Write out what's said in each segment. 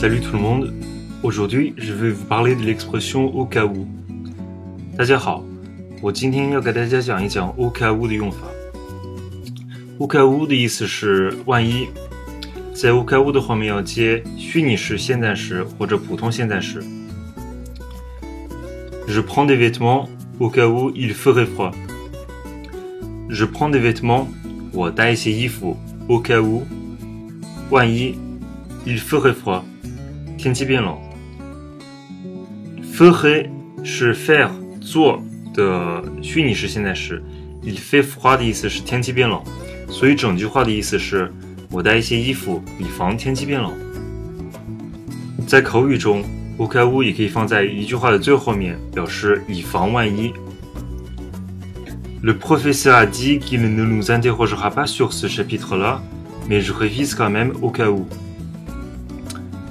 Salut tout le monde. Aujourd'hui, je vais vous parler de l'expression au cas où. 大家好，我今天要给大家讲一讲 au cas où 的用法。au cas où 的意思是万一，在 au cas où 的后面要接虚拟时现在时或者普通现在时。Je prends des vêtements au cas où il ferait froid. Je prends des vêtements，我带一些衣服。au cas où，万一，il ferait froid， 天气变冷。ferait 是 faire 做的虚拟式现在时，il fait froid 的意思是天气变冷，所以整句话的意思是我带一些衣服，以防天气变冷。在口语中，au cas où 也可以放在一句话的最后面，表示以防万一。Le professeur a dit qu'il ne nous interrogera pas sur ce chapitre-là, mais je révise quand même au cas où.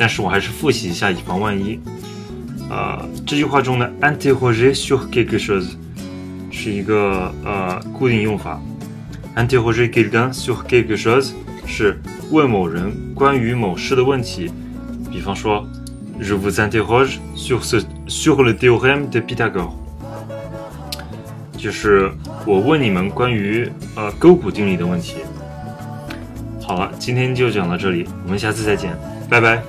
但是我还是复习一下以防万一。呃，这句话中的 "interroge sur quelque chose 是一个呃固定用法，interroger quelqu'un sur quelque chose 是问某人关于某事的问题。比方说，je vous interroge sur ce sur le théorème de Pythagore。就是我问你们关于呃勾股定理的问题。好了，今天就讲到这里，我们下次再见，拜拜。